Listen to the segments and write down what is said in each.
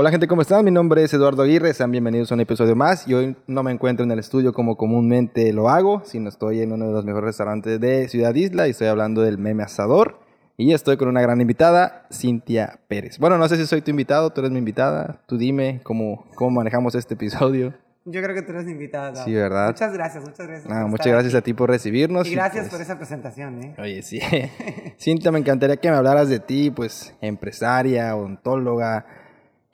Hola gente, ¿cómo están? Mi nombre es Eduardo Aguirre, sean bienvenidos a un episodio más y hoy no me encuentro en el estudio como comúnmente lo hago, sino estoy en uno de los mejores restaurantes de Ciudad Isla y estoy hablando del Meme Asador y estoy con una gran invitada, Cintia Pérez. Bueno, no sé si soy tu invitado, tú eres mi invitada, tú dime cómo, cómo manejamos este episodio. Yo creo que tú eres mi invitada. Sí, ¿verdad? Muchas gracias, muchas gracias. Ah, muchas gracias a ti por recibirnos. Y gracias pues, por esa presentación, ¿eh? Oye, sí. Cintia, me encantaría que me hablaras de ti, pues, empresaria, odontóloga.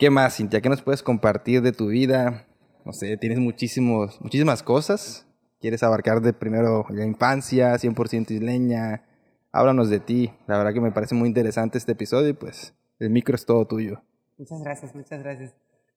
¿Qué más, Cintia? ¿Qué nos puedes compartir de tu vida? No sé, tienes muchísimos, muchísimas cosas. ¿Quieres abarcar de primero la infancia, 100% isleña? Háblanos de ti. La verdad que me parece muy interesante este episodio y pues el micro es todo tuyo. Muchas gracias, muchas gracias.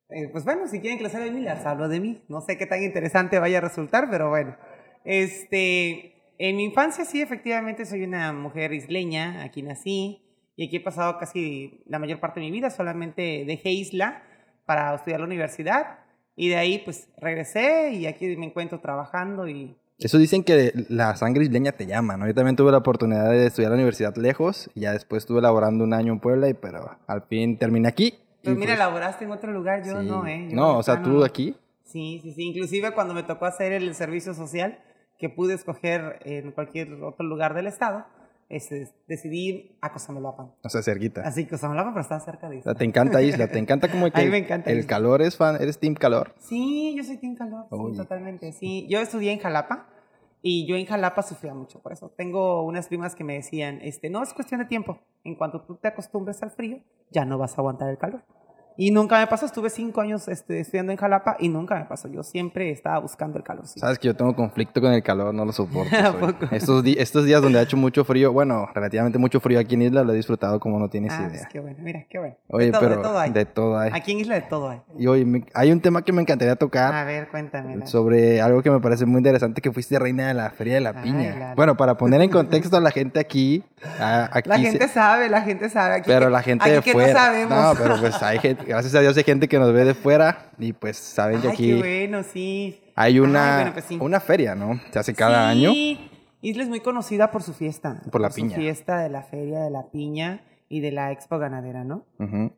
Eh, pues bueno, si quieren que les hable de mí, les hablo de mí. No sé qué tan interesante vaya a resultar, pero bueno. Este, en mi infancia sí, efectivamente, soy una mujer isleña, aquí nací y aquí he pasado casi la mayor parte de mi vida, solamente dejé Isla para estudiar la universidad y de ahí pues regresé y aquí me encuentro trabajando y... Eso dicen que la sangre isleña te llama, ¿no? Yo también tuve la oportunidad de estudiar la universidad lejos y ya después estuve laborando un año en Puebla, y, pero al fin terminé aquí. Pues mira, pues, laboraste en otro lugar, yo sí. no, ¿eh? Yo no, o sea, tú no. aquí. Sí, sí, sí. Inclusive cuando me tocó hacer el servicio social, que pude escoger en cualquier otro lugar del estado, este, decidí ir a Cosamaloapan. O sea, cerquita. Así, Cosamaloapan, pero está cerca O de sea, Isla. te encanta Isla, te encanta como que A mí me encanta el Isla. calor es fan, eres team calor. Sí, yo soy Team Calor, sí, totalmente. Sí, yo estudié en Jalapa y yo en Jalapa sufría mucho por eso. Tengo unas primas que me decían, este, no es cuestión de tiempo. En cuanto tú te acostumbres al frío, ya no vas a aguantar el calor. Y nunca me pasó, estuve cinco años este, estudiando en Jalapa y nunca me pasó. Yo siempre estaba buscando el calor. Sabes que yo tengo conflicto con el calor, no lo soporto. Estos, estos días donde ha hecho mucho frío, bueno, relativamente mucho frío aquí en Isla, lo he disfrutado como no tienes Ah, idea. pues qué bueno, mira, qué bueno. Oye, de todo, pero de todo hay. de todo hay. Aquí en Isla de todo hay. Y oye, me- hay un tema que me encantaría tocar A ver, cuéntame. sobre algo que me parece muy interesante, que fuiste reina de la Feria de la Ay, Piña. Bueno, para poner en contexto a la gente aquí, a- aquí La se- gente sabe, la gente sabe. Aquí pero que- la gente aquí de que fuera. no sabemos. No, pero pues hay gente, gracias a Dios hay gente que nos ve de fuera y pues saben que Ay, aquí qué bueno, sí. hay una, Ay, bueno, pues sí. una feria, ¿no? Se hace cada Sí, año. Isla es muy conocida por su fiesta. Por la su piña. fiesta de la feria de la piña y de la expo ganadera, ¿no?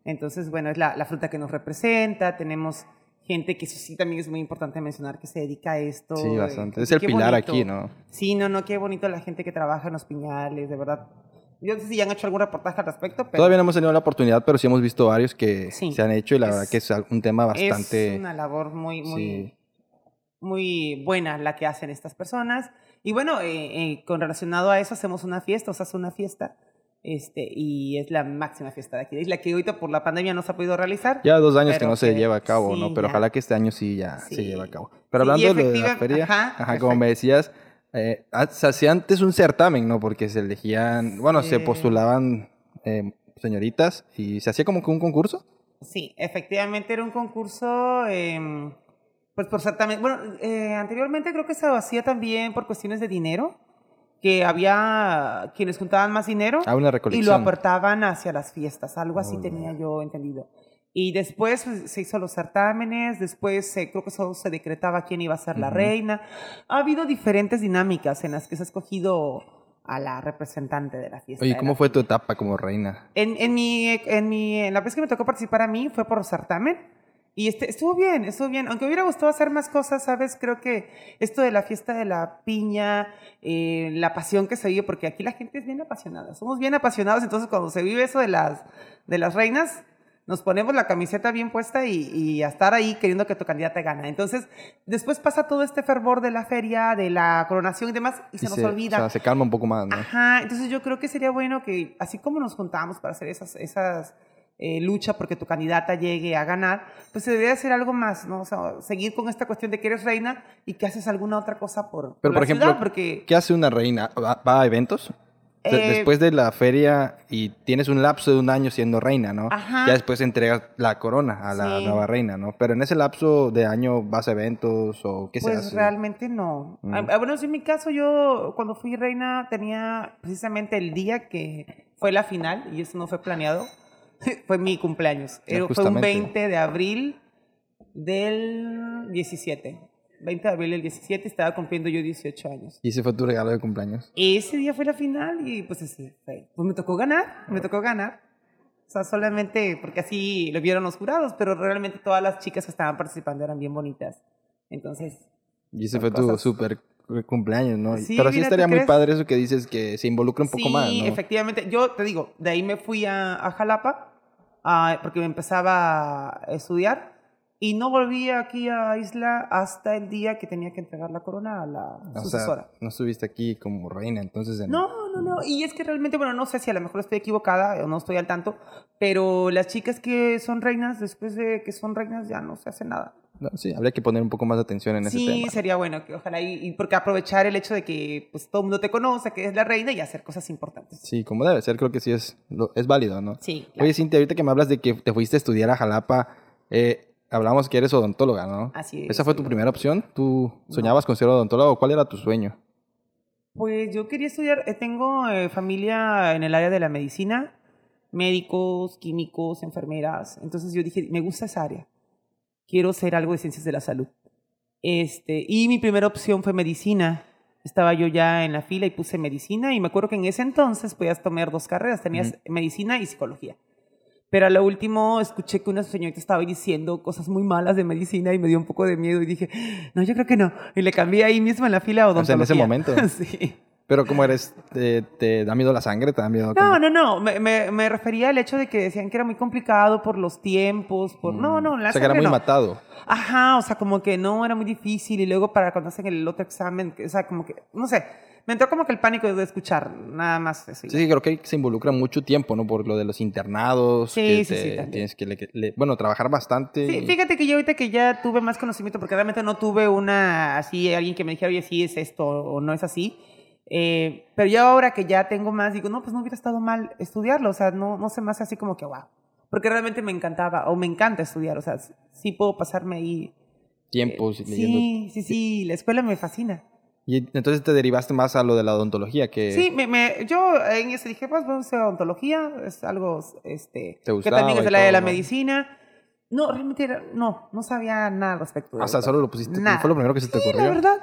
Entonces, bueno, es la, la fruta que nos representa. Tenemos gente que eso sí también es muy importante mencionar que se dedica a esto. Sí, eh, bastante. qué- Es el pilar bonito. aquí, ¿no? Sí, no, no, qué bonito la gente que trabaja en los piñales, de verdad. Yo no sé si ya han hecho algún reportaje al respecto, pero Todavía no hemos tenido la oportunidad, pero sí hemos visto varios que Sí. se han hecho y la Es- verdad que es un tema bastante... es una labor muy, muy, Sí. muy buena la que hacen estas personas. Y bueno, eh, eh, con relacionado a eso hacemos una fiesta, o sea, hace una fiesta. Este, y es la máxima fiesta de aquí de Isla, que ahorita por la pandemia no se ha podido realizar. Ya dos años que no se que- lleva a cabo, sí, ¿no? Pero ya. ojalá que este año sí ya se Sí. lleve a cabo. Pero hablando de la feria, ajá, ajá, como me decías, eh, ah, se hacía antes un certamen, ¿no? Porque se elegían, bueno, se postulaban eh, señoritas y se hacía como que un concurso. Sí, efectivamente era un concurso, em, pues por certamen. Bueno, eh, anteriormente creo que se hacía también por cuestiones de dinero, que había quienes juntaban más dinero Ah, una y lo aportaban hacia las fiestas, algo así Muy tenía yo entendido. Y después pues, se hizo los certámenes, después eh, creo que solo se decretaba quién iba a ser la Ujú. reina. Ha habido diferentes dinámicas en las que se ha escogido a la representante de la fiesta. Oye, ¿cómo la fue tu etapa como reina? en, en, mi, en, mi, en la vez que me tocó participar a mí fue por certamen. Y este, estuvo bien, estuvo bien. Aunque hubiera gustado hacer más cosas, ¿sabes? Creo que esto de la fiesta de la piña, eh, la pasión que se vive, porque aquí la gente es bien apasionada. Somos bien apasionados, entonces cuando se vive eso de las, de las reinas, nos ponemos la camiseta bien puesta y, y a estar ahí queriendo que tu candidata gana. Entonces, después pasa todo este fervor de la feria, de la coronación y demás, y se Y nos se, olvida. O sea, se calma un poco más, ¿no? Ajá, entonces yo creo que sería bueno que, así como nos juntamos para hacer esas, esas eh, lucha porque tu candidata llegue a ganar, pues se debería hacer algo más, ¿no? O sea, seguir con esta cuestión de que eres reina y que haces alguna otra cosa por, por Pero, la por ejemplo, ciudad, porque ¿Qué hace una reina? ¿Va, va a eventos? Eh, después de la feria y tienes un lapso de un año siendo reina, ¿no? Ajá. Ya después entregas la corona a la Sí. nueva reina, ¿no? Pero en ese lapso de año vas a eventos o qué se pues hace. realmente no. Mm. Ah, bueno, sí, en mi caso yo cuando fui reina tenía precisamente el día que fue la final y eso no fue planeado. fue mi cumpleaños. Era- fue un justamente. 20 de abril del 17. 20 de abril del 17 estaba cumpliendo yo 18 años. Y ese fue tu regalo de cumpleaños. Ese día fue la final y pues, ese pues me tocó ganar, me tocó ganar. O sea, solamente porque así lo vieron los jurados, pero realmente todas las chicas que estaban participando eran bien bonitas. Entonces. Y ese fue tu cosas- súper cumpleaños, ¿no? Sí, Pero sí mira, ¿tú estaría muy crees? padre eso que dices que se involucra un poco sí, más, ¿no? efectivamente. Yo te digo, de ahí me fui a, a Jalapa ah, porque me empezaba a estudiar y no volví aquí a Isla hasta el día que tenía que entregar la corona a la O sucesora. sea, no estuviste aquí como reina, entonces... en- No, no, no. Y es que realmente, bueno, no sé si a lo mejor estoy equivocada o no estoy al tanto, pero las chicas que son reinas, después de que son reinas, ya no se hace nada. No, sí, habría que poner un poco más de atención en ese Sí, tema. sería bueno que ojalá y, y porque aprovechar el hecho de que pues todo el mundo te conoce, que es la reina y hacer cosas importantes. Sí, como debe ser, creo que sí es, es válido, ¿no? Sí, claro. Oye, Cintia, ahorita que me hablas de que te fuiste a estudiar a Jalapa, eh, hablamos que eres odontóloga, ¿no? Así es. ¿Esa fue tu primera opción? ¿Tú soñabas con ser odontóloga o cuál era tu sueño? Pues yo quería estudiar, eh, tengo eh, familia en el área de la medicina, médicos, químicos, enfermeras, entonces yo dije, me gusta esa área, quiero ser algo de ciencias de la salud. Este, y mi primera opción fue medicina. Estaba yo ya en la fila y puse medicina y me acuerdo que en ese entonces podías tomar dos carreras, tenías medicina y psicología. Pero a lo último escuché que una señorita estaba diciendo cosas muy malas de medicina y me dio un poco de miedo y dije, no, yo creo que no. Y le cambié ahí mismo en la fila O sea, en ese momento. sí. Pero ¿cómo eres? ¿Te, te da miedo la sangre? ¿Te da miedo? No, no, no. Me, me, me refería al hecho de que decían que era muy complicado por los tiempos, por... No, no, la O sea, que era muy no. matado. Ajá, o sea, como que no, era muy difícil y luego para cuando hacen el otro examen, o sea, como que, no sé, me entró como que el pánico de escuchar, nada más ya. Sí, creo que se involucra mucho tiempo, ¿no? Por lo de los internados. Sí, que sí, te- sí, también. Tienes que, le- le- bueno, trabajar bastante. Sí, y- fíjate que yo ahorita que ya tuve más conocimiento, porque realmente no tuve una, así, alguien que me dijera, oye, sí es esto o no es así. eh, pero ya ahora que ya tengo más, digo, no, pues no hubiera estado mal estudiarlo, o sea, no, no se me hace así como que, wow. Porque realmente me encantaba, o me encanta estudiar, o sea, sí puedo pasarme ahí. tiempos leyendo. Sí, sí, sí, la escuela me fascina. Y entonces te derivaste más a lo de la odontología, que Sí, me, me- yo en eso dije, pues vamos a hacer odontología, es algo este, ¿Te que también es y del área de todo, la no? medicina. No, realmente era- no, no sabía nada al respecto. de O sea, solo lo pusiste, Nada. fue lo primero que se te Sí, ocurrió. la verdad.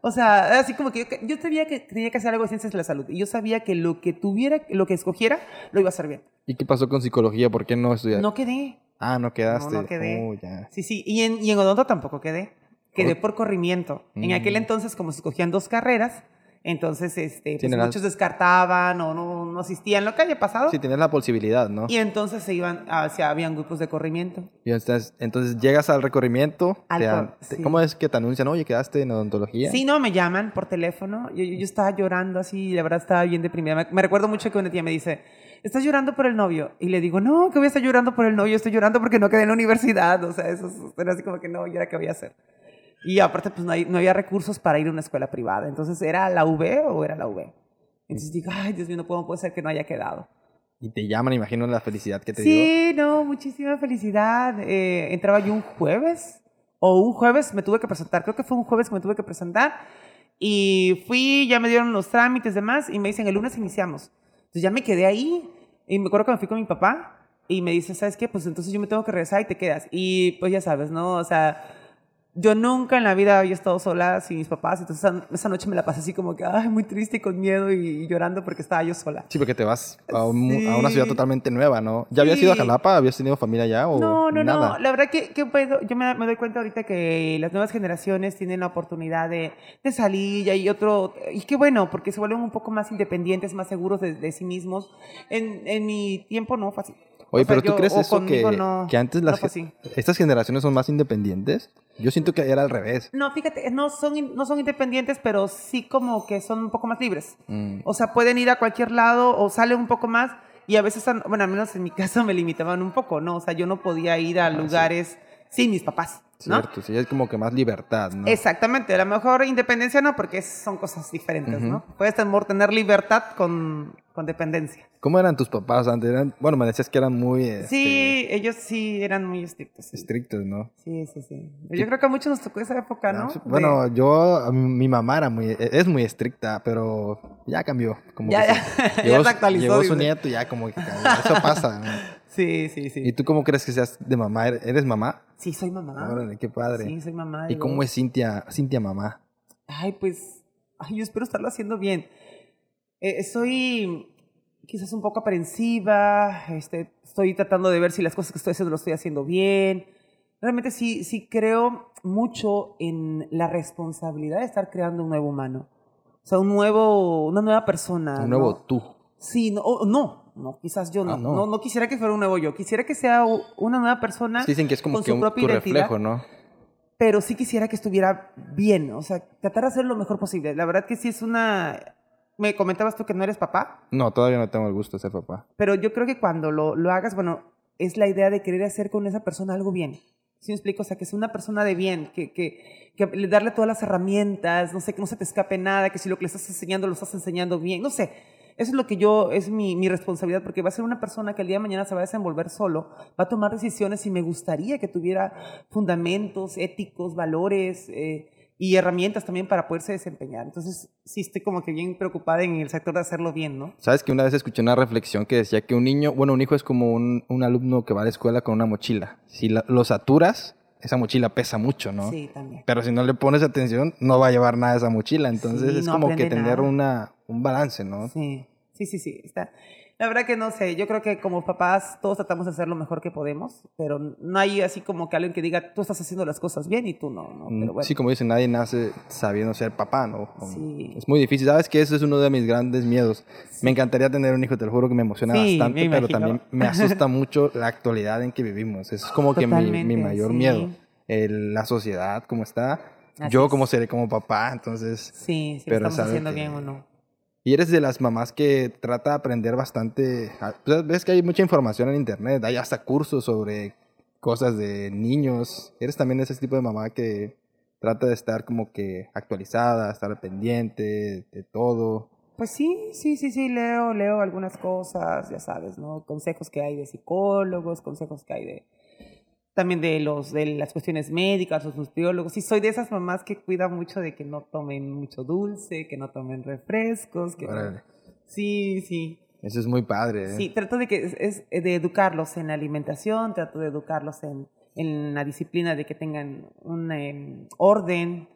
O sea, así como que yo, yo sabía que tenía que hacer algo de ciencias de la salud y yo sabía que lo que tuviera, lo que escogiera, lo iba a hacer bien. ¿Y qué pasó con psicología? ¿Por qué no estudiaste? No quedé. Ah, no quedaste. No, no quedé. Oh, ya. Sí, sí. Y en, y en odonto tampoco quedé. Quedé ¿Por? corrimiento. En Mm. aquel entonces, como se escogían dos carreras, entonces este, pues, muchos descartaban o no, no asistían, lo que haya pasado. Sí, tienes la posibilidad, ¿no? Y entonces se iban, hacia, habían grupos de corrimiento. Y entonces, entonces llegas al recorrimiento. Al cor- te- sí. ¿Cómo es que te anuncian? Oye, quedaste en odontología. Sí, no, me llaman por teléfono. Yo, yo, yo estaba llorando así, la verdad estaba bien deprimida. Me, recuerdo mucho que una tía me dice, ¿estás llorando por el novio? Y le digo, no, que voy a estar llorando por el novio, estoy llorando porque no quedé en la universidad. O sea, eso es- era así como que no, ¿y ahora qué voy a hacer? Y aparte, pues no, hay- no había recursos para ir a una escuela privada. Entonces, ¿era la UB o era la UB? Entonces digo, ay, Dios mío, no puedo, puede ser que no haya quedado. Y te llaman, imagino la felicidad que te dio. Sí, no, muchísima felicidad. Eh, entraba yo un jueves, o un jueves me tuve que presentar, creo que fue un jueves que me tuve que presentar, y fui, ya me dieron los trámites demás, y me dicen, el lunes iniciamos. Entonces ya me quedé ahí, y me acuerdo que me fui con mi papá, y me dice, ¿sabes qué? Pues entonces yo me tengo que regresar y te quedas. Y pues ya sabes, ¿no? O sea, yo nunca en la vida había estado sola sin mis papás, entonces esa, esa noche me la pasé así como que, ay, muy triste y con miedo y, y llorando porque estaba yo sola. Sí, porque te vas a, un- a una ciudad Sí. totalmente nueva, ¿no? ¿Ya habías ido a Sí. Jalapa? ¿Habías tenido familia allá o No, no, nada? no. La verdad que, que yo me, me doy cuenta ahorita que las nuevas generaciones tienen la oportunidad de, de salir y hay otro... Y qué bueno, porque se vuelven un poco más independientes, más seguros de, de sí mismos. En, en mi tiempo no fue así. Oye, O sea, pero ¿tú yo- crees eso que, no- que antes no las así. estas generaciones son más independientes? Yo siento que era al revés. No, fíjate, no son, no son independientes, pero sí como que son un poco más libres. Mm. O sea, pueden ir a cualquier lado o salen un poco más y a veces, bueno, al menos en mi caso me limitaban un poco, ¿no? O sea, yo no podía ir a lugares sin mis papás, ¿no? Cierto, sí, es como que más libertad, ¿no? Exactamente, a lo mejor independencia no, porque son cosas diferentes, ¿no? Puedes tener, libertad con, con dependencia. ¿Cómo eran tus papás antes? Eran, bueno, me decías que eran muy este, Sí, ellos sí eran muy estrictos. Sí, estrictos, ¿no? sí, sí. sí. Yo creo que a muchos nos tocó esa época, ¿no? Ah, De- Bueno, yo, a mí- mi mamá era muy, e- es muy estricta, pero ya cambió. Como Ya, que ya, se- ya se actualizó, llegó su nieto y ya como que cambió. Eso pasa. ¿no? Sí, sí, sí. ¿Y tú cómo crees que seas de mamá? ¿Eres mamá? Sí, soy mamá. Órale, qué padre. Sí, soy mamá. ¿Y cómo es Cintia, Cintia mamá? Ay, pues, ay, yo espero estarlo haciendo bien. Eh, soy quizás un poco aprensiva, este, estoy tratando de ver si las cosas que estoy haciendo lo estoy haciendo bien. Realmente sí, sí creo mucho en la responsabilidad de estar creando un nuevo humano. O sea, un nuevo, una nueva persona. Un nuevo ¿no? tú. Sí, no, no, no, quizás yo no. Ah, no. no. no. quisiera que fuera un nuevo yo. Quisiera que sea una nueva persona. Dicen que es como con que su un, propia tu reflejo, ¿no? Pero sí quisiera que estuviera bien. O sea, tratar de hacer lo mejor posible. La verdad que sí es una. Me comentabas tú que no eres papá, No, todavía no tengo el gusto de ser papá. pero yo creo que cuando lo, lo hagas, bueno, es la idea de querer hacer con esa persona algo bien. ¿Sí me explico? O sea, que sea una persona de bien, que, que, que le- darle todas las herramientas, no sé, que no se te escape nada, que si lo que le estás enseñando lo estás enseñando bien, no sé. Eso es lo que yo, es mi, mi responsabilidad, porque va a ser una persona que el día de mañana se va a desenvolver solo, va a tomar decisiones y me gustaría que tuviera fundamentos éticos, valores eh, y herramientas también para poderse desempeñar. Entonces, sí estoy como que bien preocupada en el sector de hacerlo bien, ¿no? Sabes que una vez escuché una reflexión que decía que un niño, bueno, un hijo es como un, un alumno que va a la escuela con una mochila. Si la- lo saturas, esa mochila pesa mucho, ¿no? Sí, también. Pero si no le pones atención, no va a llevar nada de esa mochila. Entonces Sí, es no como que tener nada. una, un balance, ¿no? Sí, sí, sí, sí. Está. La verdad que no sé, yo creo que como papás todos tratamos de hacer lo mejor que podemos, pero no hay así como que alguien que diga, tú estás haciendo las cosas bien y tú no, ¿no? Mm, Pero bueno, Sí, como dicen, nadie nace sabiendo ser papá, ¿no? Como- Sí. Es muy difícil. ¿Sabes que Ese es uno de mis grandes miedos. Me encantaría tener un hijo, te lo juro que me emociona Sí, bastante, me pero también me asusta mucho la actualidad en que vivimos. Es como que mi, mi mayor sí. miedo. El- la sociedad, como está. Así yo, como seré como papá, entonces... sí, si pero lo es estamos haciendo que- bien o no. Y eres de las mamás que trata de aprender bastante. pues, Ves que hay mucha información en internet, hay hasta cursos sobre cosas de niños. Eres también ese tipo de mamá que trata de estar como que actualizada, estar pendiente de todo. Pues sí, sí, sí, sí, leo, leo algunas cosas, ya sabes, ¿no? Consejos que hay de psicólogos, consejos que hay de también de los de las cuestiones médicas, los nutriólogos. Y soy de esas mamás que cuidan mucho de que no tomen mucho dulce, que no tomen refrescos, que no-. Sí, sí. Eso es muy padre. ¿eh? Sí, trato de que es, es de educarlos en la alimentación, trato de educarlos en, en la disciplina de que tengan un em, orden.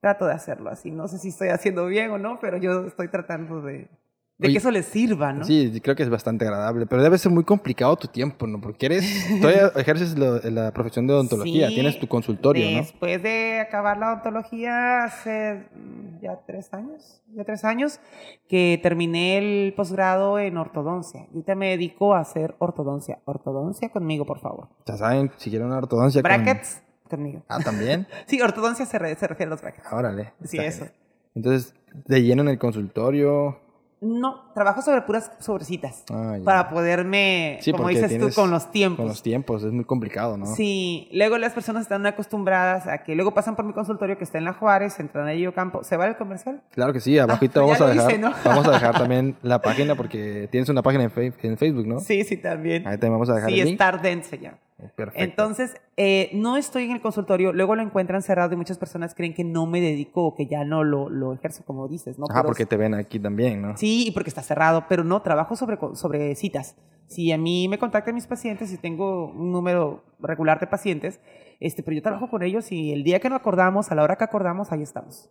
Trato de hacerlo así. No sé si estoy haciendo bien o no, pero yo estoy tratando de, de Oye, que eso les sirva, ¿no? Sí, creo que es bastante agradable, pero debe ser muy complicado tu tiempo, ¿no? Porque eres, todavía ejerces lo- la profesión de odontología, Sí, tienes tu consultorio, ¿no? Después de acabar la odontología hace mm, ya tres años, ya tres años, que terminé el posgrado en ortodoncia. Y ahorita me dedico a hacer ortodoncia. Ortodoncia conmigo, por favor. Ya saben, si quieren una ortodoncia con- Brackets conmigo. Ah, también. Sí, ortodoncia se, re- se refiere a los brackets. Órale. Sí, eso. bien. Entonces, de lleno en el consultorio. No, trabajo sobre puras sobrecitas. Ah. Para poderme, Sí, como dices tú, con los tiempos. Con los tiempos, es muy complicado, ¿no? Sí, luego las personas están acostumbradas a que luego pasan por mi consultorio que está en la Juárez, entran a Ello Campo. ¿Se va el comercial? Claro que sí, abajito Ah, vamos a dejar, hice, ¿no? vamos a dejar también la página porque tienes una página en, Facebook, ¿no? Sí, sí, también. Ahí también vamos a dejar Sí, el link. Stardent se llama. Perfecto. Entonces, eh, no estoy en el consultorio, luego lo encuentran cerrado y muchas personas creen que no me dedico o que ya no lo, lo ejerzo como dices, ¿no? Ajá, Pero porque te ven aquí también, ¿no? Sí, y porque está cerrado, pero no, trabajo sobre, sobre citas. Si a mí me contactan mis pacientes y tengo un número regular de pacientes, este, pero yo trabajo con ellos y el día que no acordamos, a la hora que acordamos, ahí estamos.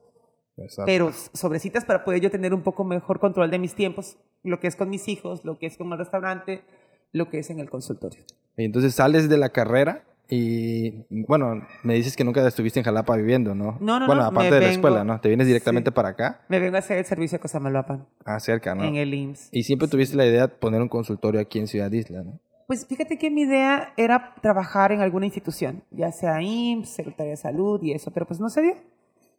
Exacto. Pero sobre citas para poder yo tener un poco mejor control de mis tiempos, lo que es con mis hijos, lo que es con el restaurante, lo que es en el consultorio. Y entonces sales de la carrera y, bueno, me dices que nunca estuviste en Jalapa viviendo, ¿no? No, no, Bueno, no, aparte de la vengo- escuela, ¿no? Te vienes directamente Sí. para acá, Me vengo a hacer el servicio de Cosamaloapan ah, cerca, ¿no? en el IMSS. Y siempre tuviste la idea de poner un consultorio aquí en Ciudad Isla, ¿no? Pues fíjate que mi idea era trabajar en alguna institución, ya sea IMSS, Secretaría de Salud y eso, pero pues no se dio.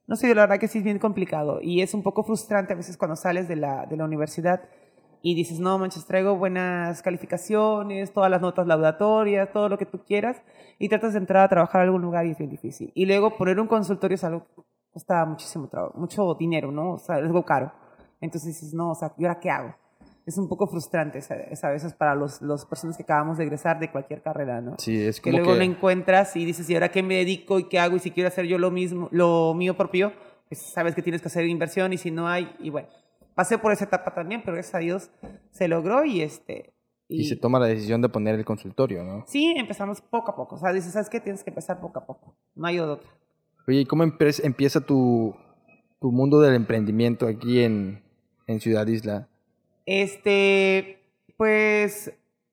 No se dio, la verdad que sí es bien complicado y es un poco frustrante a veces cuando sales de la, de la universidad y dices, no, manches, traigo buenas calificaciones, todas las notas laudatorias, todo lo que tú quieras y tratas de entrar a trabajar a algún lugar y es bien difícil. Y luego poner un consultorio es algo que cuesta muchísimo trabajo, mucho dinero, ¿no? O sea, es algo caro. Entonces dices, no, o sea, ¿y ahora qué hago? Es un poco frustrante a veces para los, las personas que acabamos de egresar de cualquier carrera, ¿no? Sí, es que como luego que... lo encuentras y dices, ¿y ahora qué me dedico y qué hago? Y si quiero hacer yo lo mismo, lo mío propio, pues sabes que tienes que hacer inversión y si no hay, y bueno, pasé por esa etapa también, pero gracias a Dios se logró y este... Y se toma la decisión de poner el consultorio, ¿no? Sí, empezamos poco a poco. O sea, dices, ¿sabes qué? Tienes que empezar poco a poco. No hay otra. Oye, ¿y cómo empie- empieza tu, tu mundo del emprendimiento aquí en, en Ciudad Isla? Este, pues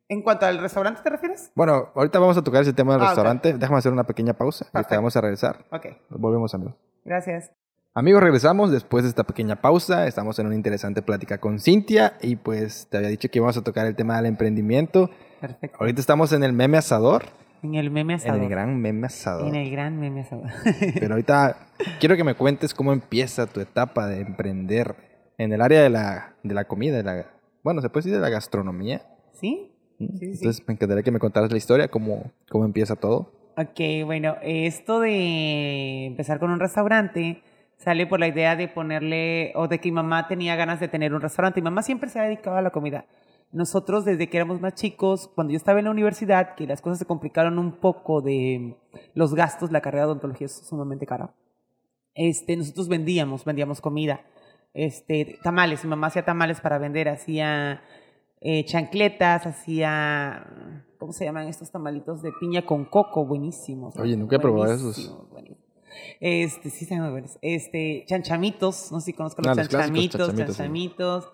¿En cuanto al restaurante te refieres? Bueno, ahorita vamos a tocar ese tema del Ah, restaurante. Déjame hacer una pequeña pausa. y Perfecto. vamos a regresar. Ok, Volvemos, amigos. gracias. Amigos, regresamos después de esta pequeña pausa. Estamos en una interesante plática con Cintia y pues te había dicho que íbamos a tocar el tema del emprendimiento. Perfecto. Ahorita estamos en el meme asador, En el meme asador. en el gran meme asador. En el gran meme asador. Pero ahorita quiero que me cuentes cómo empieza tu etapa de emprender en el área de la, de la comida, de la, bueno, se puede decir de la gastronomía. ¿Sí? Sí, sí. Entonces me encantaría que me contaras la historia, cómo, cómo empieza todo. Ok, bueno, esto de empezar con un restaurante sale por la idea de ponerle, o de que mi mamá tenía ganas de tener un restaurante. Mi mamá siempre se ha dedicado a la comida. Nosotros, desde que éramos más chicos, cuando yo estaba en la universidad, que las cosas se complicaron un poco de los gastos, la carrera de odontología es sumamente cara. Este, nosotros vendíamos, vendíamos comida. Este, tamales, mi mamá hacía tamales para vender, hacía eh, chancletas, hacía, ¿cómo se llaman estos tamalitos de piña con coco? Buenísimos. Oye, nunca he probado esos. Buenísimos. Este, sí, llaman buenos. Este, chanchamitos, no sé si conozco Ah, los los chanchamitos, chanchamitos, sí. chanchamitos.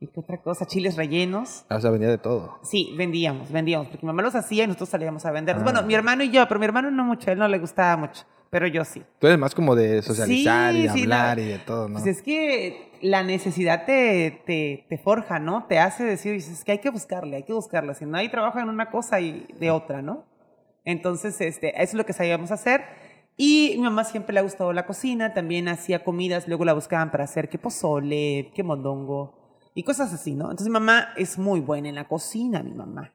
¿Y qué otra cosa? Chiles rellenos. Ah, O sea, venía de todo. Sí, vendíamos, vendíamos, porque mi mamá los hacía y nosotros salíamos a venderlos. Ah. Bueno, mi hermano y yo, pero mi hermano no mucho, a él no le gustaba mucho, pero yo sí. Tú eres más como de socializar y de Sí, sí, hablar no. y de todo, ¿no? Pues es que la necesidad te, te, te forja, ¿no? Te hace decir, dices, que hay que buscarle, hay que buscarle. Si no hay trabajo en una cosa y de otra, ¿no? Entonces, este, eso es lo que sabíamos hacer. Y mi mamá siempre le ha gustado la cocina, también hacía comidas, luego la buscaban para hacer que pozole, que mondongo y cosas así, ¿no? Entonces mi mamá es muy buena en la cocina, mi mamá.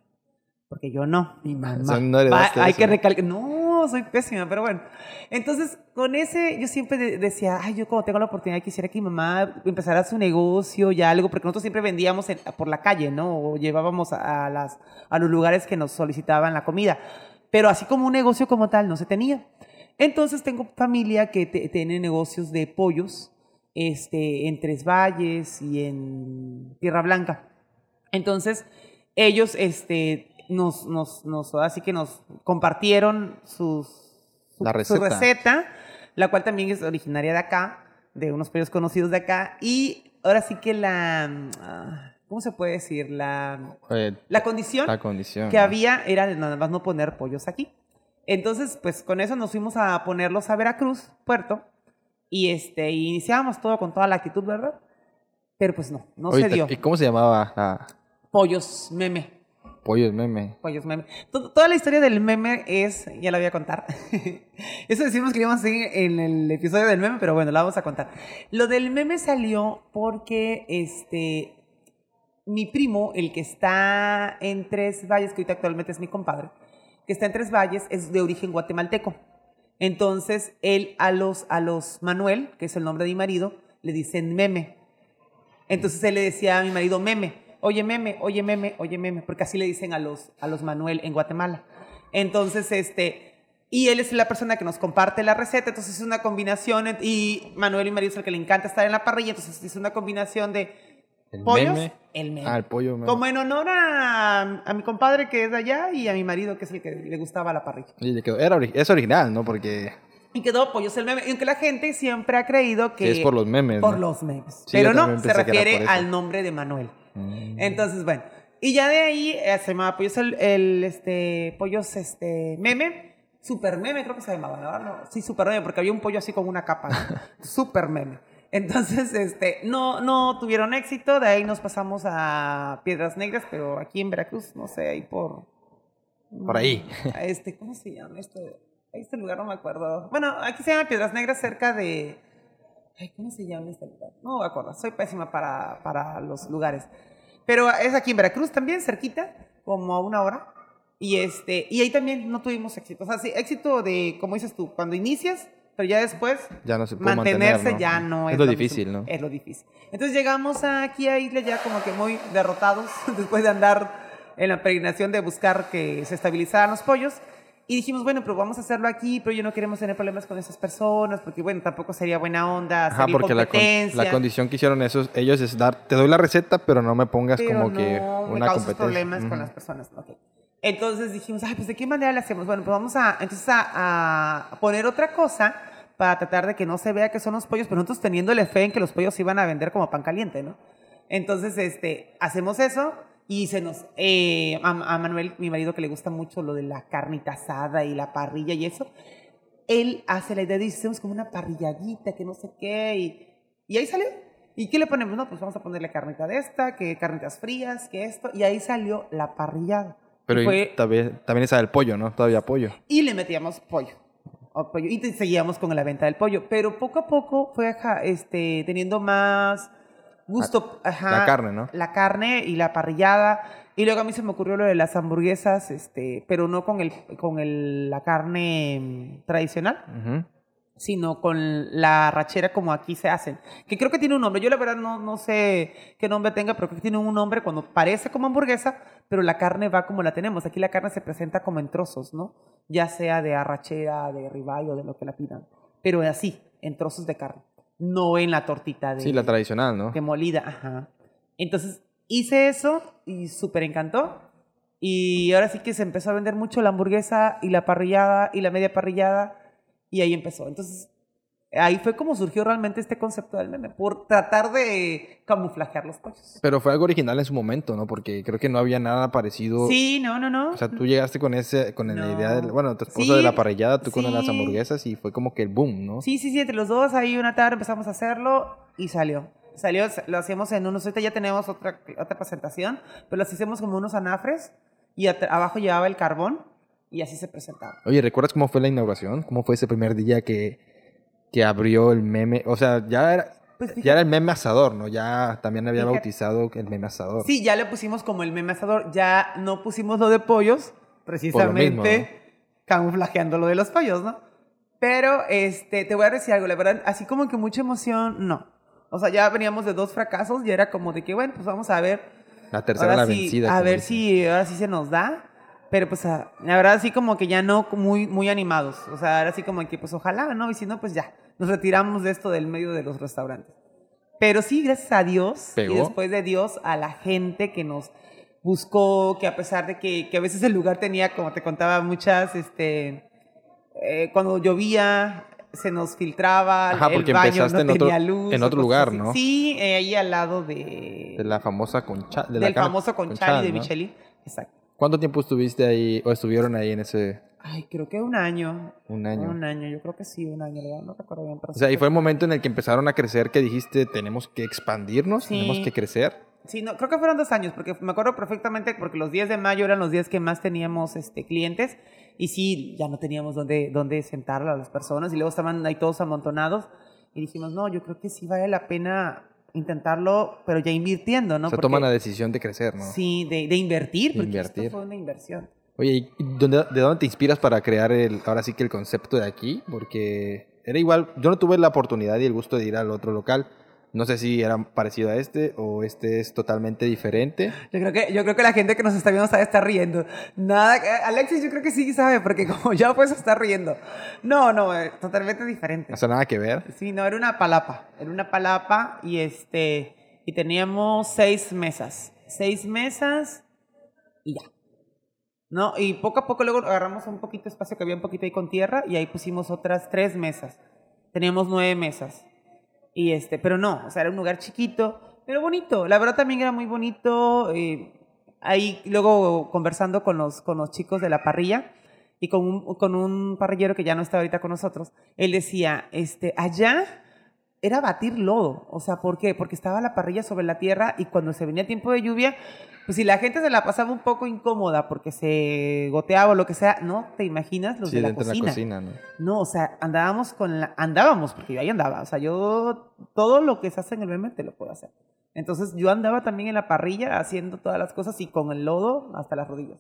Porque yo no, mi mamá. sea, no Va- hay eso. que recalcar, no, soy pésima, pero bueno. Entonces, con ese, yo siempre de- decía, ay, yo cuando tengo la oportunidad quisiera que mi mamá empezara su negocio y algo, porque nosotros siempre vendíamos en- por la calle, ¿no? O llevábamos a, a las, a los lugares que nos solicitaban la comida. Pero así como un negocio como tal no se tenía. Entonces tengo familia que te- tiene negocios de pollos este, en Tres Valles y en Tierra Blanca. Entonces, ellos este, nos, nos, nos, así que nos compartieron sus, su, La su receta. receta, la cual también es originaria de acá, de unos pollos conocidos de acá. Y ahora sí que la, ah, ¿cómo se puede decir? La, Eh, la condición la condición. que había era de nada más no poner pollos aquí. Entonces, pues con eso nos fuimos a ponerlos a Veracruz, Puerto, y este, iniciábamos todo con toda la actitud, ¿verdad? Pero pues no, no Oye, se dio. ¿Y cómo se llamaba la Pollos meme. pollo el meme? Pollos meme. To- Toda la historia del meme es, ya la voy a contar. Eso decimos que íbamos a seguir en el episodio del meme, pero bueno, la vamos a contar. Lo del meme salió porque este mi primo, el que está en Tres Valles, que ahorita actualmente es mi compadre, que está en Tres Valles, es de origen guatemalteco. Entonces, él a los, a los Manuel, que es el nombre de mi marido, le dicen meme. Entonces él le decía a mi marido meme, oye meme, oye meme, oye meme, porque así le dicen a los, a los Manuel en Guatemala. Entonces, este, y él es la persona que nos comparte la receta, entonces es una combinación, y Manuel y marido es el que le encanta estar en la parrilla, entonces es una combinación de ¿El pollos, meme? el meme. Ah, el pollo meme. Como en honor a, a mi compadre que es de allá y a mi marido que es el que le gustaba la parrilla. Y le quedó- era es original, ¿no? Porque Y quedó pollos el meme. Y aunque la gente siempre ha creído que... que es por los memes. Por ¿no? los memes. Sí, Pero no, se refiere al nombre de Manuel. Mm. Entonces, bueno. Y ya de ahí eh, se llamaba Pollos el, el, este, Pollos este, Meme. Super Meme creo que se llamaba, ¿no? No, sí, Super Meme, porque había un pollo así con una capa. ¿no? super Meme. Entonces, este, no, no tuvieron éxito. De ahí nos pasamos a Piedras Negras, pero aquí en Veracruz, no sé, ahí por... Por ahí. a Este, ¿cómo se llama este? Este lugar no me acuerdo. Bueno, aquí se llama Piedras Negras, cerca de... Ay, ¿cómo se llama este lugar? No me acuerdo, soy pésima para, para los lugares. Pero es aquí en Veracruz también, cerquita, como a una hora. Y, este, y ahí también no tuvimos éxito. O sea, sí, éxito de, como dices tú, cuando inicias, pero ya después Ya no se puede mantenerse mantener, ¿no? ya no es, Es lo mismo. difícil, ¿no? Es lo difícil. Entonces llegamos aquí a Isla ya como que muy derrotados después de andar en la peregrinación de buscar que se estabilizaran los pollos. Y dijimos, bueno, pero vamos a hacerlo aquí, pero yo no queremos tener problemas con esas personas, porque bueno, tampoco sería buena onda hacer Ajá, porque la, con- la condición que hicieron esos, ellos es dar, te doy la receta, pero no me pongas pero como que no me una causas competencia. problemas con Ujú. las personas. Ok. Entonces dijimos, ay, pues de qué manera le hacemos. Bueno, pues vamos a entonces a, poner otra cosa para tratar de que no se vea que son los pollos, pero nosotros teniéndole fe en que los pollos se iban a vender como pan caliente, ¿no? Entonces, este, hacemos eso Y se nos, eh, a, a Manuel, mi marido, que le gusta mucho lo de la carnita asada y la parrilla y eso, él hace la idea de hicimos como una parrilladita, que no sé qué, y, y ahí salió. ¿Y qué le ponemos? No, pues vamos a ponerle carnita de esta, que carnitas frías, que esto, y ahí salió la parrillada. Pero fue- también, también esa del pollo, ¿no? Todavía pollo. y le metíamos pollo. pollo, y seguíamos con la venta del pollo. Pero poco a poco fue ajá, este, teniendo más gusto. ajá, la carne, ¿no? La carne y la parrillada. Y luego a mí se me ocurrió lo de las hamburguesas, este, pero no con, el, con el, la carne mm, tradicional, Ujú. Sino con la rachera como aquí se hacen. Que creo que tiene un nombre. Yo la verdad no, no sé qué nombre tenga, pero creo que tiene un nombre cuando parece como hamburguesa, pero la carne va como la tenemos. Aquí la carne se presenta como en trozos, ¿no? Ya sea de arrachera, de ribeye o de lo que la pidan. Pero así, en trozos de carne. No en la tortita de, Sí, la tradicional, ¿no? de molida. Ajá. Entonces hice eso y súper encantó. Y ahora sí que se empezó a vender mucho la hamburguesa y la parrillada y la media parrillada. Y ahí empezó. Entonces, ahí fue como surgió realmente este concepto del meme, por tratar de camuflajear los pollos. Pero fue algo original en su momento, ¿no? Porque creo que no había nada parecido. Sí, no, no, no. O sea, tú llegaste con ese, con la No. idea de, bueno, tu esposa Sí, de la parrillada, tú con las sí. hamburguesas y fue como que el boom, ¿no? Sí, sí, sí, entre los dos ahí una tarde empezamos a hacerlo y salió. Salió, lo hacíamos en unos, ahorita ya tenemos otra, otra presentación, pero los hicimos como unos anafres y abajo llevaba el carbón y así se presentaba. Oye, ¿recuerdas cómo fue la inauguración? ¿Cómo fue ese primer día que, que abrió el meme? O sea, ya era, Pues fíjate- ya era el meme asador, ¿no? Ya también había Fíjate. bautizado el meme asador. Sí, ya le pusimos como el meme asador, ya no pusimos lo de pollos, precisamente camuflajeando lo de los pollos, ¿no? Pero este, te voy a decir algo, la verdad, así como que mucha emoción, no. O sea, ya veníamos de dos fracasos y era como de que, bueno, pues vamos a ver La tercera ahora la sí, vencida. A ver dicen. si ahora sí se nos da. Pero pues a- la verdad sí como que ya no muy, muy animados. O sea, ahora sí como que pues ojalá, ¿no? Y si no, pues ya. Nos retiramos de esto del medio de los restaurantes. Pero sí, gracias a Dios. ¿Pegó? Y después de Dios, a la gente que nos buscó, que a pesar de que, que a veces el lugar tenía, como te contaba, muchas, este, eh, cuando llovía, se nos filtraba, Ajá, el porque baño empezaste no en otro- tenía luz. en otro lugar, así. ¿no? Sí, eh, ahí al lado de, De la famosa concha. De la del famoso Conchal, de ¿no? Micheli. Exacto. ¿Cuánto tiempo estuviste ahí o estuvieron ahí en ese Ay, creo que un año. un año? Un año, yo creo que sí, un año. No recuerdo bien. O sea, y fue el momento en el que empezaron a crecer que dijiste, tenemos que expandirnos, Sí. tenemos que crecer. Sí, no, creo que fueron dos años, porque me acuerdo perfectamente, porque los días de mayo eran los días que más teníamos este, clientes, y sí, ya no teníamos dónde, dónde sentar a las personas, y luego estaban ahí todos amontonados, y dijimos, no, yo creo que sí vale la pena intentarlo, pero ya invirtiendo, ¿no? o sea, Porque- toman la decisión de crecer, ¿no? Sí, de, de invertir, porque Invertir. esto fue una inversión. Oye, ¿y dónde- ¿de dónde te inspiras para crear el, ahora sí que el concepto de aquí? Porque era igual, yo no tuve la oportunidad y el gusto de ir al otro local. No sé si era parecido a este o este es totalmente diferente. Yo creo que, yo creo que la gente que nos está viendo sabe estar riendo. Nada, Alexis yo creo que sí sabe, porque como ya pues está riendo. No, no, eh, totalmente diferente. O sea, nada que ver. Sí, no, era una palapa. Era una palapa y este. Y teníamos seis mesas. Seis mesas y ya. ¿No? Y poco a poco luego agarramos un poquito de espacio que había un poquito ahí con tierra y ahí pusimos otras tres mesas. Teníamos nueve mesas. Y este, pero no, o sea, era un lugar chiquito, pero bonito. La verdad también era muy bonito. eh, ahí luego conversando con los, con los chicos de la parrilla y con un, con un parrillero que ya no está ahorita con nosotros, él decía, este, allá era batir lodo. O sea, ¿por qué? Porque estaba la parrilla sobre la tierra y cuando se venía tiempo de lluvia, pues si la gente se la pasaba un poco incómoda porque se goteaba o lo que sea, no te imaginas los Sí, de la cocina. la cocina, ¿no? No, o sea, andábamos con la... Andábamos, porque yo ahí andaba. O sea, yo... Todo lo que se hace en el meme te lo puedo hacer. Entonces, yo andaba también en la parrilla haciendo todas las cosas y con el lodo hasta las rodillas.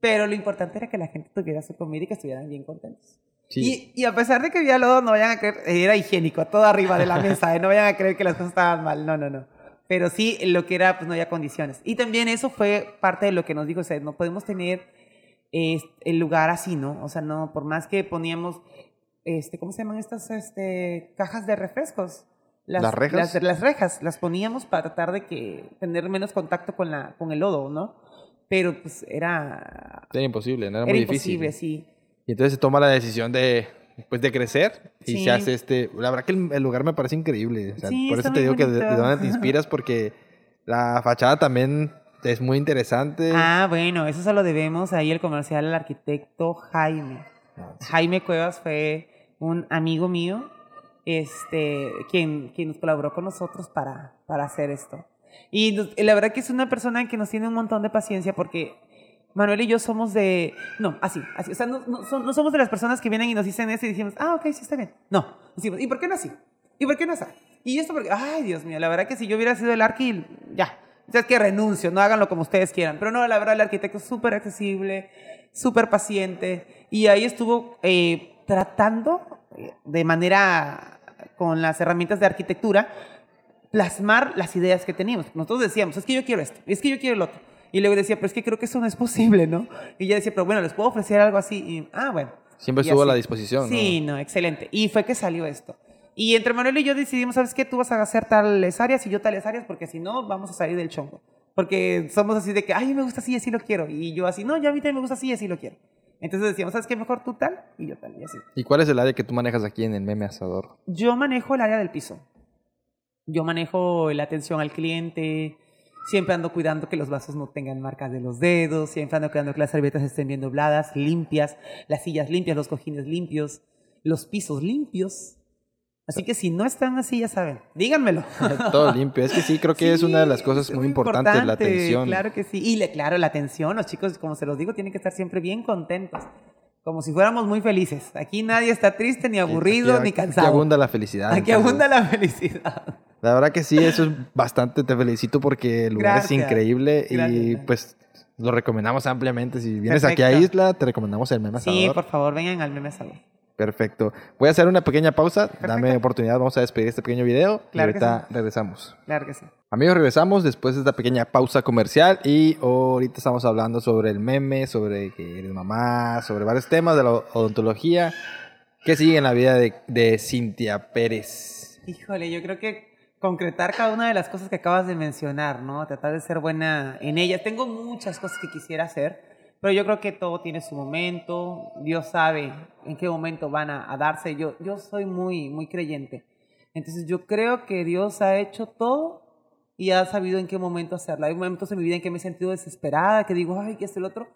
Pero lo importante era que la gente tuviera su comida y que estuvieran bien contentos. Sí. Y, y a pesar de que había lodo, no vayan a creer... Era higiénico, todo arriba de la mesa. ¿eh? No vayan a creer que las cosas estaban mal. No, no, no. Pero sí, lo que era, pues no había condiciones. Y también eso fue parte de lo que nos dijo, o sea, no podemos tener eh, el lugar así, ¿no? O sea, no, por más que poníamos, este, ¿cómo se llaman estas este, cajas de refrescos? ¿Las rejas? Las, las rejas, las poníamos para tratar de que tener menos contacto con, la, con el lodo, ¿no? Pero pues era, Era imposible, ¿no? Era, era muy imposible, difícil. sí. Y entonces se toma la decisión de, pues, de crecer y Sí. se hace este... La verdad que el, el lugar me parece increíble. o sea, Sí, por eso te digo que de, de bonito. dónde te inspiras porque la fachada también es muy interesante. Ah, bueno, eso se lo debemos ahí el comercial al arquitecto Jaime. Ah, Jaime Cuevas fue un amigo mío, este, quien, quien nos colaboró con nosotros para, para hacer esto. Y la verdad que es una persona que nos tiene un montón de paciencia porque Manuel y yo somos de... No, así, así. O sea, no, no no somos de las personas que vienen y nos dicen eso y decimos, ah, ok, sí, está bien. No, decimos, ¿y por qué no así? ¿Y por qué no así? Y esto porque, ay, Dios mío, la verdad que si yo hubiera sido el arqui, ya. O sea, es que renuncio, no háganlo como ustedes quieran. Pero no, la verdad, el arquitecto es súper accesible, súper paciente. Y ahí estuvo eh, tratando eh, de manera, con las herramientas de arquitectura, plasmar las ideas que teníamos. Nosotros decíamos, es que yo quiero esto, es que yo quiero el otro. Y luego decía, pero es que creo que eso no es posible, ¿no? Y ella decía, pero bueno, les puedo ofrecer algo así. Y, ah, bueno. Siempre estuvo a la disposición, Sí, no, excelente. Y fue que salió esto. Y entre Manuel y yo decidimos, ¿sabes qué? Tú vas a hacer tales áreas y yo tales áreas, porque si no, vamos a salir del chongo. Porque somos así de que, ay, me gusta así, así lo quiero. Y yo así, no, yo a mí también me gusta así, así lo quiero. Entonces decíamos, ¿sabes qué? Mejor tú tal y yo tal, y así. ¿Y cuál es el área que tú manejas aquí en el meme asador? Yo manejo el área del piso. Yo manejo la atención al cliente. Siempre ando cuidando que los vasos no tengan marcas de los dedos. Siempre ando cuidando que las servilletas estén bien dobladas, limpias, las sillas limpias, los cojines limpios, los pisos limpios. Así que si no están así, ya saben, díganmelo. Todo limpio. Es que sí, creo que es una de las cosas muy importantes, la atención. Claro que sí. Y le, claro, la atención, los chicos, como se los digo, tienen que estar siempre bien contentos. Como si fuéramos muy felices. Aquí nadie está triste, ni aburrido, Aquí- ni aquí cansado. abunda la felicidad. Aquí entonces. abunda la felicidad. La verdad que sí, eso es bastante. Te felicito porque el lugar Gracias. es increíble y pues lo recomendamos ampliamente. Si vienes aquí a. Isla, te recomendamos el meme Sí, asador. por favor, vengan al meme salón. Perfecto. Voy a hacer una pequeña pausa. Dame oportunidad. Vamos a despedir este pequeño video Claro y ahorita regresamos. Claro que sí. Amigos, regresamos después de esta pequeña pausa comercial y ahorita estamos hablando sobre el meme, sobre que eres mamá, sobre varios temas de la odontología que sigue en la vida de, de Cintia Pérez. Híjole, yo creo que concretar cada una de las cosas que acabas de mencionar, ¿no? Tratar de ser buena en ellas. Tengo muchas cosas que quisiera hacer, pero yo creo que todo tiene su momento. Dios sabe en qué momento van a, darse. Yo, yo soy muy, muy creyente. Entonces yo creo que Dios ha hecho todo y ha sabido en qué momento hacerlo. Hay momentos en mi vida en que me he sentido desesperada, que digo, ay, ¿qué es el otro?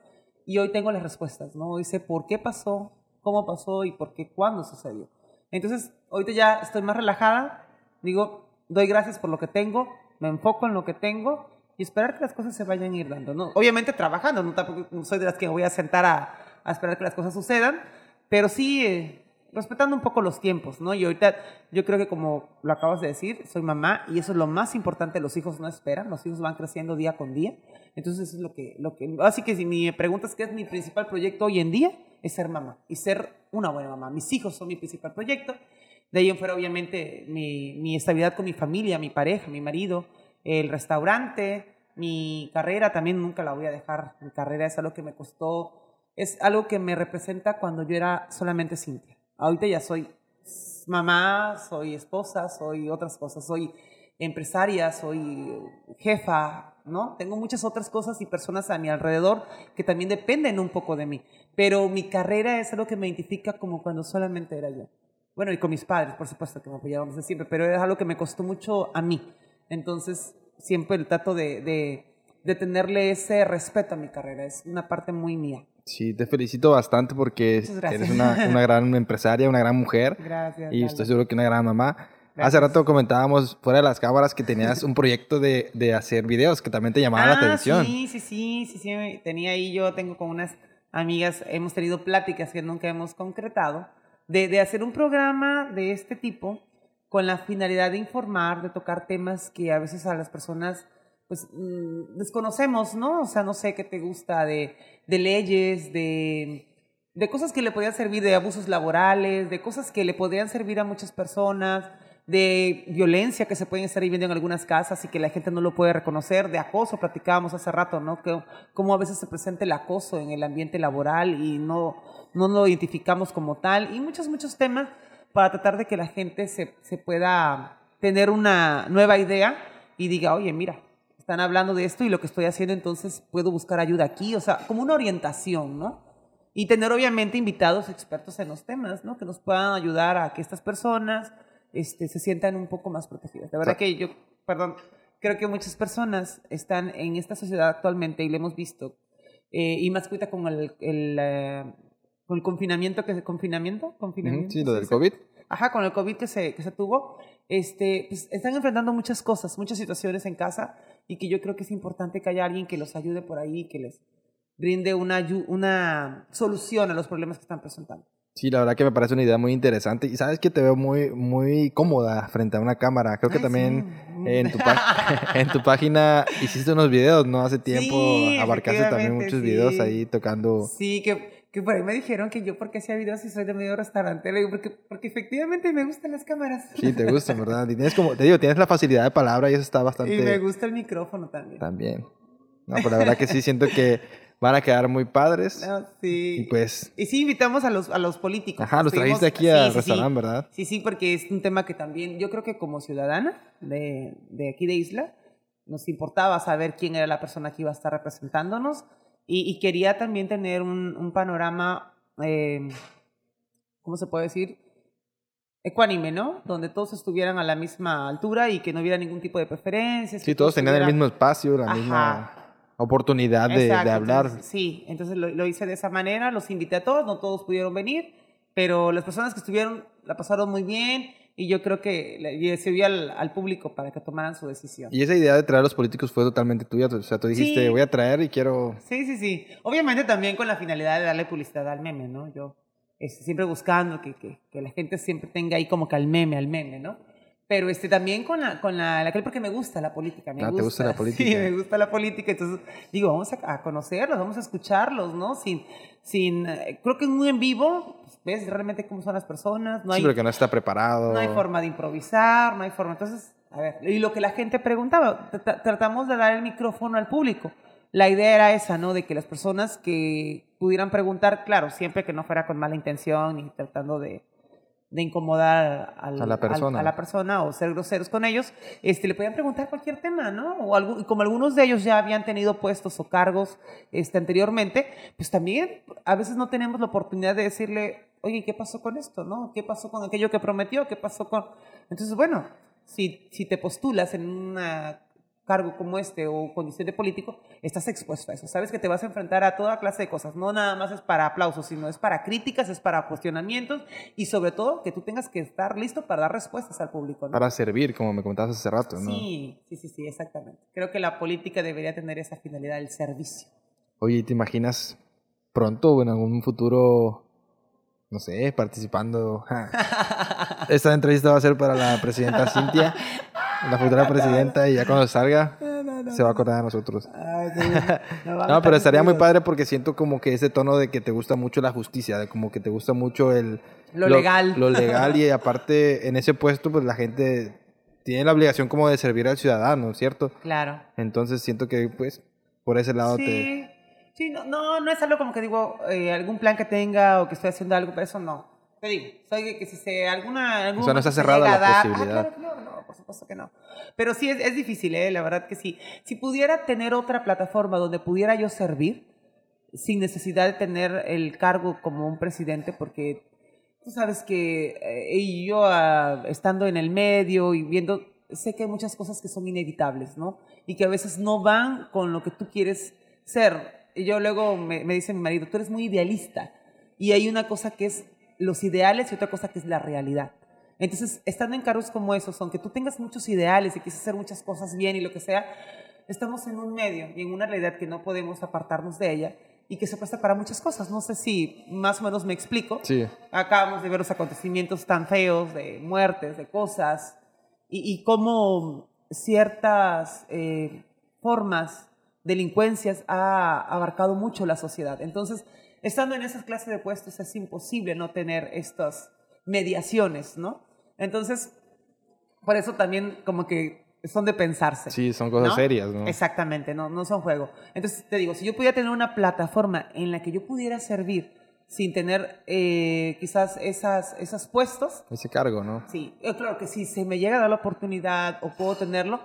Y hoy tengo las respuestas, ¿no? Hoy sé por qué pasó, cómo pasó y por qué, cuándo sucedió. Entonces, ahorita ya estoy más relajada, digo, doy gracias por lo que tengo, me enfoco en lo que tengo y esperar que las cosas se vayan a ir dando, ¿no? Obviamente trabajando, no, tampoco soy de las que voy a sentar a, a esperar que las cosas sucedan, pero sí eh, respetando un poco los tiempos, ¿no? Y ahorita yo creo que como lo acabas de decir, soy mamá y eso es lo más importante, los hijos no esperan, los hijos van creciendo día con día, entonces eso es lo que, lo que, así que si me preguntas qué es mi principal proyecto hoy en día, es ser mamá y ser una buena mamá. Mis hijos son mi principal proyecto, de ahí en fuera obviamente mi, mi estabilidad con mi familia, mi pareja, mi marido, el restaurante, mi carrera también nunca la voy a dejar, mi carrera es algo que me costó, es algo que me representa cuando yo era solamente Cintia. Ahorita ya soy mamá, soy esposa, soy otras cosas, soy empresaria, soy jefa, ¿no? Tengo muchas otras cosas y personas a mi alrededor que también dependen un poco de mí. Pero mi carrera es algo que me identifica como cuando solamente era yo. Bueno, y con mis padres, por supuesto, que me apoyaron desde siempre, pero es algo que me costó mucho a mí. Entonces, siempre trato de, de, de tenerle ese respeto a mi carrera. Es una parte muy mía. Sí, te felicito bastante porque eres una, una gran empresaria, una gran mujer Gracias. y estoy seguro que una gran mamá. Hace Gracias. rato comentábamos fuera de las cámaras que tenías un proyecto de, de hacer videos que también te llamaba la Ah, atención. Sí, sí, sí, sí, sí. Tenía ahí yo, tengo con unas amigas, hemos tenido pláticas que nunca hemos concretado, de, de hacer un programa de este tipo con la finalidad de informar, de tocar temas que a veces a las personas pues mm, desconocemos, ¿no? O sea, no sé qué te gusta de, leyes, de, de cosas que le podían servir, de abusos laborales, de cosas que le podrían servir a muchas personas, de violencia que se pueden estar viviendo en algunas casas y que la gente no lo puede reconocer, de acoso, platicábamos hace rato, ¿no? Que, cómo a veces se presenta el acoso en el ambiente laboral y no, no lo identificamos como tal, y muchos, muchos temas para tratar de que la gente se, se pueda tener una nueva idea y diga, oye, mira, están hablando de esto y lo que estoy haciendo, entonces puedo buscar ayuda aquí, o sea, como una orientación, ¿no? Y tener obviamente invitados expertos en los temas, ¿no? Que nos puedan ayudar a que estas personas este, se sientan un poco más protegidas. De verdad que yo, perdón, creo que muchas personas están en esta sociedad actualmente y lo hemos visto, eh, y más cuenta con el, el, eh, con el confinamiento, que confinamiento, confinamiento. Sí, lo del COVID. Ajá, con el COVID que se, que se tuvo, este, pues están enfrentando muchas cosas, muchas situaciones en casa y que yo creo que es importante que haya alguien que los ayude por ahí, que les brinde una, una solución a los problemas que están presentando. Sí, la verdad que me parece una idea muy interesante y sabes que te veo muy, muy cómoda frente a una cámara. Creo que también en, tu en tu página hiciste unos videos, ¿no? Hace tiempo abarcaste también muchos videos ahí tocando. Sí, que, que por ahí me dijeron que yo porque hacía videos y soy de medio restaurante, le digo, porque, porque efectivamente me gustan las cámaras. Sí, te gustan, ¿verdad? Y tienes como, te digo, tienes la facilidad de palabra y eso está bastante... Y me gusta el micrófono también. También. No, pero la verdad que sí siento que van a quedar muy padres. sí. Y pues. Y sí, invitamos a los, a los políticos. Ajá, los trajiste aquí al restaurante, ¿verdad? Sí, sí, porque es un tema que también, yo creo que como ciudadana de, de aquí de Isla, nos importaba saber quién era la persona que iba a estar representándonos y, quería también tener un, un panorama, eh, ¿cómo se puede decir? Ecuánime, ¿no? Donde todos estuvieran a la misma altura y que no hubiera ningún tipo de preferencias. Sí, todos, tenían el mismo espacio, la misma oportunidad de, hablar. sí, entonces lo, hice de esa manera, los invité a todos, no todos pudieron venir, pero las personas que estuvieron la pasaron muy bien y yo creo que sirvió al, al público para que tomaran su decisión. Y esa idea de traer a los políticos fue totalmente tuya, o sea, tú dijiste, voy a traer y quiero... Sí, sí, sí. Obviamente también con la finalidad de darle publicidad al meme, ¿no? Yo este, siempre buscando que, que, que la gente siempre tenga ahí como que al meme, al meme, ¿no? pero este también con la con la, la porque me gusta la política me ah, gusta, te gusta la política sí me gusta la política entonces digo vamos a, conocerlos vamos a escucharlos no sin sin eh, creo que es muy en vivo ves realmente cómo son las personas no hay sí, pero que no está preparado no hay forma de improvisar no hay forma entonces a ver y lo que la gente preguntaba tratamos de dar el micrófono al público la idea era esa, ¿no? De que las personas que pudieran preguntar, claro, siempre que no fuera con mala intención ni tratando de, de incomodar a, la persona. a, la persona o ser groseros con ellos, este, le podían preguntar cualquier tema, ¿no? O algo, como algunos de ellos ya habían tenido puestos o cargos este, anteriormente, pues también a veces no tenemos la oportunidad de decirle, oye, ¿qué pasó con esto, no? ¿Qué pasó con aquello que prometió? ¿Qué pasó con...? Entonces, bueno, si, si te postulas en una cargo como este o condición de político, estás expuesto a eso. Sabes que te vas a enfrentar a toda clase de cosas. No nada más es para aplausos, sino es para críticas, es para cuestionamientos y sobre todo que tú tengas que estar listo para dar respuestas al público. Para servir, como me contabas hace rato, ¿no? Sí, sí, sí, sí, exactamente. Creo que la política debería tener esa finalidad, el servicio. Oye, ¿te imaginas pronto o en algún futuro no sé, participando. Esta entrevista va a ser para la presidenta Cintia, la futura presidenta, y ya cuando salga se va a acordar de nosotros. no, pero estaría muy padre porque siento como que ese tono de que te gusta mucho la justicia, de como que te gusta mucho el... Lo, legal. Lo legal y aparte en ese puesto pues la gente tiene la obligación como de servir al ciudadano, ¿cierto? Claro. Entonces siento que pues por ese lado te Sí, no, no, no es algo como que digo, eh, algún plan que tenga o que estoy haciendo algo, pero eso no. Te digo, soy que si se alguna... Algún o sea, no está cerrada la ah, posibilidad. Ah, claro, no, no, por supuesto que no. Pero sí, es, es difícil, ¿eh? La verdad que sí. Si pudiera tener otra plataforma donde pudiera yo servir, sin necesidad de tener el cargo como un presidente, porque tú sabes que eh, yo ah, estando en el medio y viendo, sé que hay muchas cosas que son inevitables, ¿no? Y que a veces no van con lo que tú quieres ser y yo luego me, me, dice mi marido, tú eres muy idealista. Y hay una cosa que es los ideales y otra cosa que es la realidad. Entonces, estando en cargos como esos, aunque tú tengas muchos ideales y quieres hacer muchas cosas bien y lo que sea, estamos en un medio y en una realidad que no podemos apartarnos de ella y que se presta para muchas cosas. No sé si más o menos me explico. Sí. Acabamos de ver los acontecimientos tan feos de muertes, de cosas, y, y cómo ciertas eh, formas delincuencias ha abarcado mucho la sociedad. Entonces, estando en esas clases de puestos es imposible no tener estas mediaciones, ¿no? Entonces, por eso también como que son de pensarse. Sí, son cosas serias, ¿no? Exactamente, no, no son juego. Entonces, te digo, si yo pudiera tener una plataforma en la que yo pudiera servir sin tener eh, quizás esas, esos puestos. Ese cargo, ¿no? Sí, claro que si se me llega a dar la oportunidad o puedo tenerlo,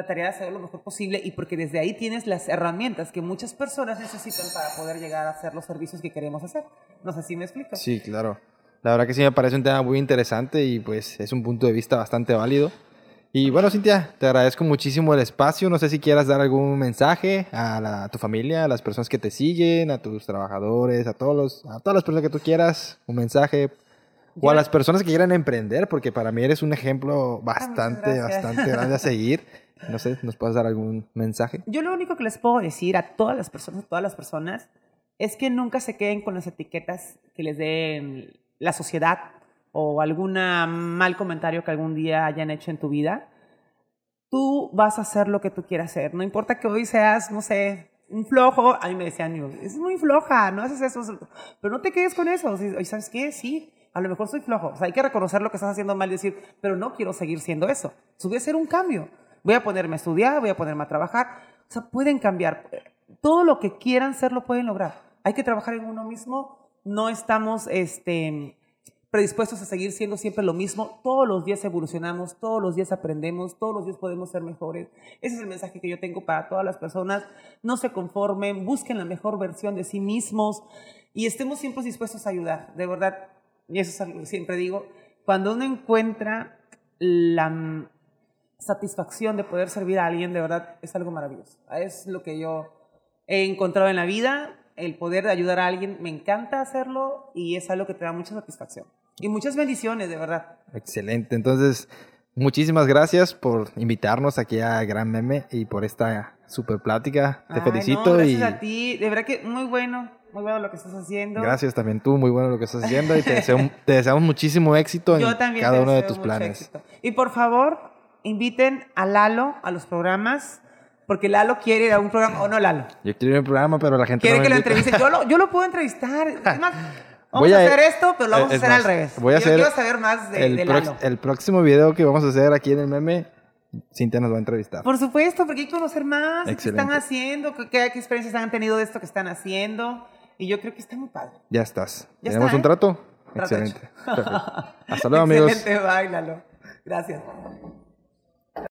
trataría de hacerlo lo mejor posible y porque desde ahí tienes las herramientas que muchas personas necesitan para poder llegar a hacer los servicios que queremos hacer. No sé si me explico. Sí, claro. La verdad que sí me parece un tema muy interesante y pues es un punto de vista bastante válido. Y bueno, Cintia, te agradezco muchísimo el espacio. No sé si quieras dar algún mensaje a, la- a tu familia, a las personas que te siguen, a tus trabajadores, a todos los, a todas las personas que tú quieras, un mensaje. O a las personas que quieran emprender, porque para mí eres un ejemplo bastante, gracias. bastante grande a seguir. No sé, ¿nos puedes dar algún mensaje? Yo lo único que les puedo decir a todas las personas, a todas las personas, es que nunca se queden con las etiquetas que les den la sociedad o algún mal comentario que algún día hayan hecho en tu vida. Tú vas a hacer lo que tú quieras hacer. No importa que hoy seas, no sé, un flojo. A mí me decían, "Digo, es muy floja, no haces eso. Pero no te quedes con eso. ¿Y sabes qué? Sí, a lo mejor soy flojo. O sea, hay que reconocer lo que estás haciendo mal y decir, pero no quiero seguir siendo eso. Eso a hacer un cambio. Voy a ponerme a estudiar, voy a ponerme a trabajar. O sea, pueden cambiar. Todo lo que quieran ser lo pueden lograr. Hay que trabajar en uno mismo. No estamos este, predispuestos a seguir siendo siempre lo mismo. Todos los días evolucionamos, todos los días aprendemos, todos los días podemos ser mejores. Ese es el mensaje que yo tengo para todas las personas. No se conformen, busquen la mejor versión de sí mismos y estemos siempre dispuestos a ayudar. De verdad, y eso es algo que siempre digo, cuando uno encuentra la satisfacción de poder servir a alguien, de verdad, es algo maravilloso. Es lo que yo he encontrado en la vida, el poder ayudar a alguien, me encanta hacerlo y es algo que te da mucha satisfacción. Y muchas bendiciones, de verdad. Excelente. Entonces, muchísimas gracias por invitarnos aquí a Gran Meme y por esta super plática. Te Ay, felicito no, gracias y a ti, de verdad que muy bueno, muy bueno lo que estás haciendo. gracias también tú. Muy bueno lo que estás haciendo y te, deseo- te deseamos muchísimo éxito en cada uno de tus planes. éxito. Y por favor, inviten a Lalo a los programas, porque Lalo quiere ir a un programa, o no Lalo. Yo quiero ir al programa, pero la gente Quiere no me que lo invita. entreviste. Yo lo, yo lo puedo entrevistar. Es más, vamos Voy a, a- hacer esto, pero lo vamos a hacer más, al revés. voy a yo hacer quiero saber más de, el, de Lalo. el próximo video que vamos a hacer aquí en el meme, Cintia nos va a entrevistar. Por supuesto, porque hay que conocer más qué Excelente. están haciendo, qué, qué experiencias han tenido de esto que están haciendo. Y yo creo que está muy padre. Ya estás. Ya ¿Tenemos está, un ¿eh? trato? Excelente. Hasta luego, amigos. Excelente, bye, Lalo. Gracias.